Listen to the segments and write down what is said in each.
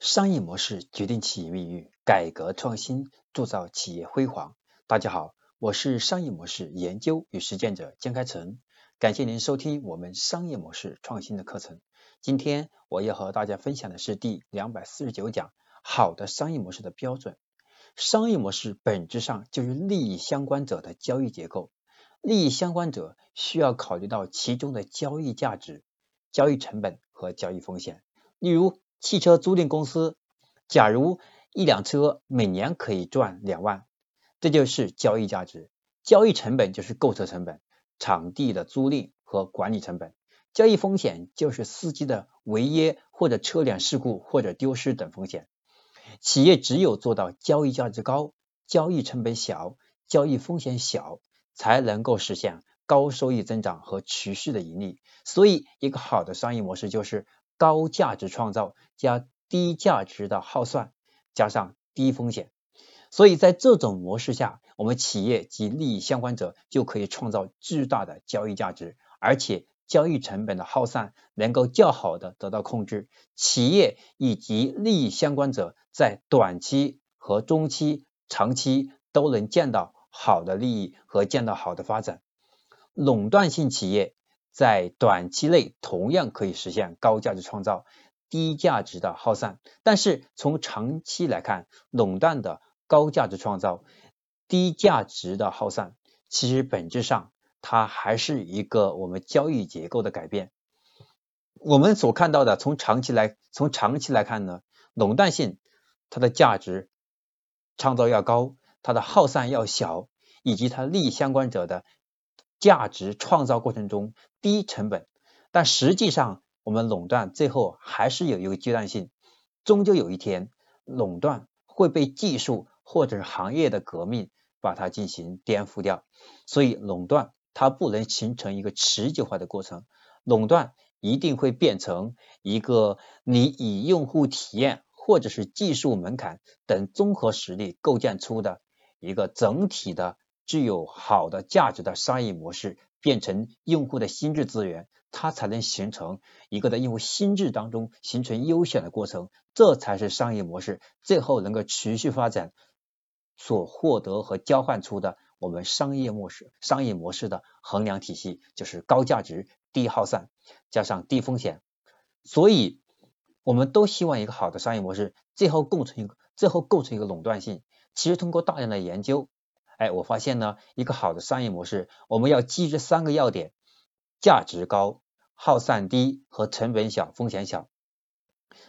商业模式决定企业命运，改革创新铸造企业辉煌。大家好，我是商业模式研究与实践者江开成，感谢您收听我们商业模式创新的课程。今天我要和大家分享的是第两百四十九讲：好的商业模式的标准。商业模式本质上就是利益相关者的交易结构，利益相关者需要考虑到其中的交易价值、交易成本和交易风险，例如。汽车租赁公司，假如一辆车每年可以赚两万，这就是交易价值。交易成本就是购车成本、场地的租赁和管理成本。交易风险就是司机的违约或者车辆事故或者丢失等风险。企业只有做到交易价值高、交易成本小、交易风险小，才能够实现高收益增长和持续的盈利。所以，一个好的商业模式就是。高价值创造加低价值的耗算加上低风险，所以在这种模式下，我们企业及利益相关者就可以创造巨大的交易价值，而且交易成本的耗散能够较好的得到控制，企业以及利益相关者在短期和中期、长期都能见到好的利益和见到好的发展。垄断性企业。在短期内同样可以实现高价值创造、低价值的耗散，但是从长期来看，垄断的高价值创造、低价值的耗散，其实本质上它还是一个我们交易结构的改变。我们所看到的，从长期来从长期来看呢，垄断性它的价值创造要高，它的耗散要小，以及它利益相关者的。价值创造过程中低成本，但实际上我们垄断最后还是有一个阶段性，终究有一天垄断会被技术或者是行业的革命把它进行颠覆掉，所以垄断它不能形成一个持久化的过程，垄断一定会变成一个你以用户体验或者是技术门槛等综合实力构建出的一个整体的。具有好的价值的商业模式变成用户的心智资源，它才能形成一个在用户心智当中形成优选的过程，这才是商业模式最后能够持续发展所获得和交换出的我们商业模式商业模式的衡量体系，就是高价值、低耗散加上低风险。所以，我们都希望一个好的商业模式最后构成一个最后构成一个垄断性。其实通过大量的研究。哎，我发现呢，一个好的商业模式，我们要记这三个要点：价值高、耗散低和成本小、风险小。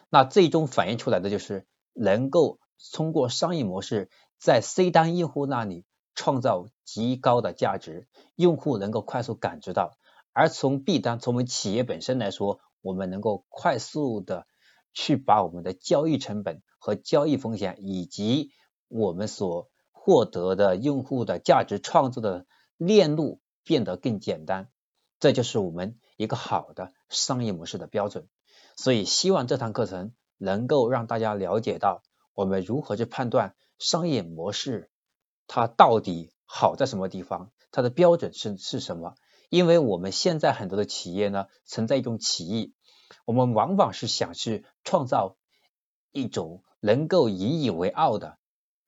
那最终反映出来的就是能够通过商业模式在 C 端用户那里创造极高的价值，用户能够快速感知到；而从 B 端，从我们企业本身来说，我们能够快速的去把我们的交易成本和交易风险以及我们所获得的用户的价值创造的链路变得更简单，这就是我们一个好的商业模式的标准。所以，希望这堂课程能够让大家了解到我们如何去判断商业模式它到底好在什么地方，它的标准是是什么。因为我们现在很多的企业呢存在一种歧义，我们往往是想去创造一种能够引以为傲的。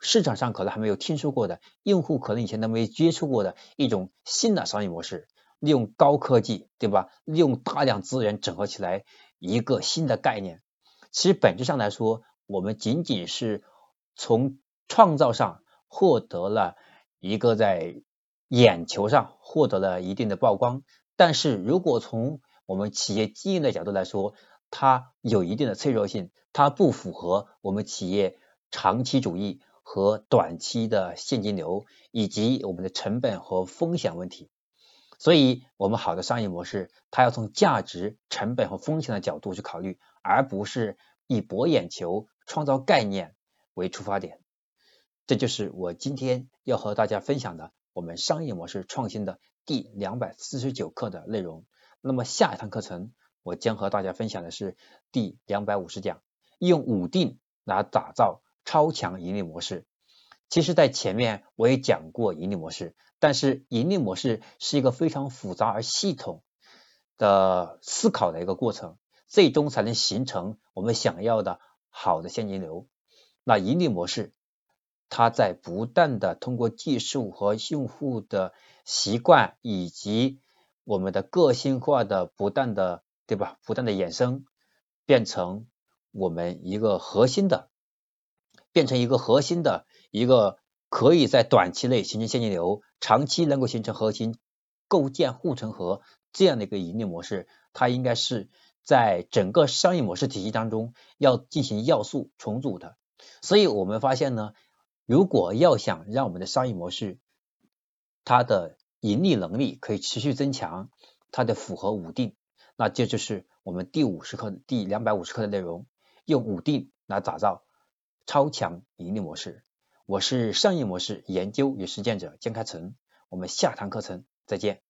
市场上可能还没有听说过的，用户可能以前都没接触过的一种新的商业模式，利用高科技，对吧？利用大量资源整合起来一个新的概念。其实本质上来说，我们仅仅是从创造上获得了一个在眼球上获得了一定的曝光，但是如果从我们企业经营的角度来说，它有一定的脆弱性，它不符合我们企业长期主义。和短期的现金流，以及我们的成本和风险问题，所以，我们好的商业模式，它要从价值、成本和风险的角度去考虑，而不是以博眼球、创造概念为出发点。这就是我今天要和大家分享的我们商业模式创新的第两百四十九课的内容。那么，下一堂课程我将和大家分享的是第两百五十讲，用五定来打造。超强盈利模式，其实，在前面我也讲过盈利模式，但是盈利模式是一个非常复杂而系统的思考的一个过程，最终才能形成我们想要的好的现金流。那盈利模式，它在不断的通过技术和用户的习惯以及我们的个性化的不断的，对吧？不断的衍生，变成我们一个核心的，变成一个核心的一个可以在短期内形成现金流，长期能够形成核心，构建护城河这样的一个盈利模式，它应该是在整个商业模式体系当中要进行要素重组的。所以我们发现呢，如果要想让我们的商业模式它的盈利能力可以持续增强，它的符合五定，那这就是我们第五十课、第两百五十课的内容，用五定来打造超强盈利模式。我是商业模式研究与实践者江开成，我们下堂课程再见。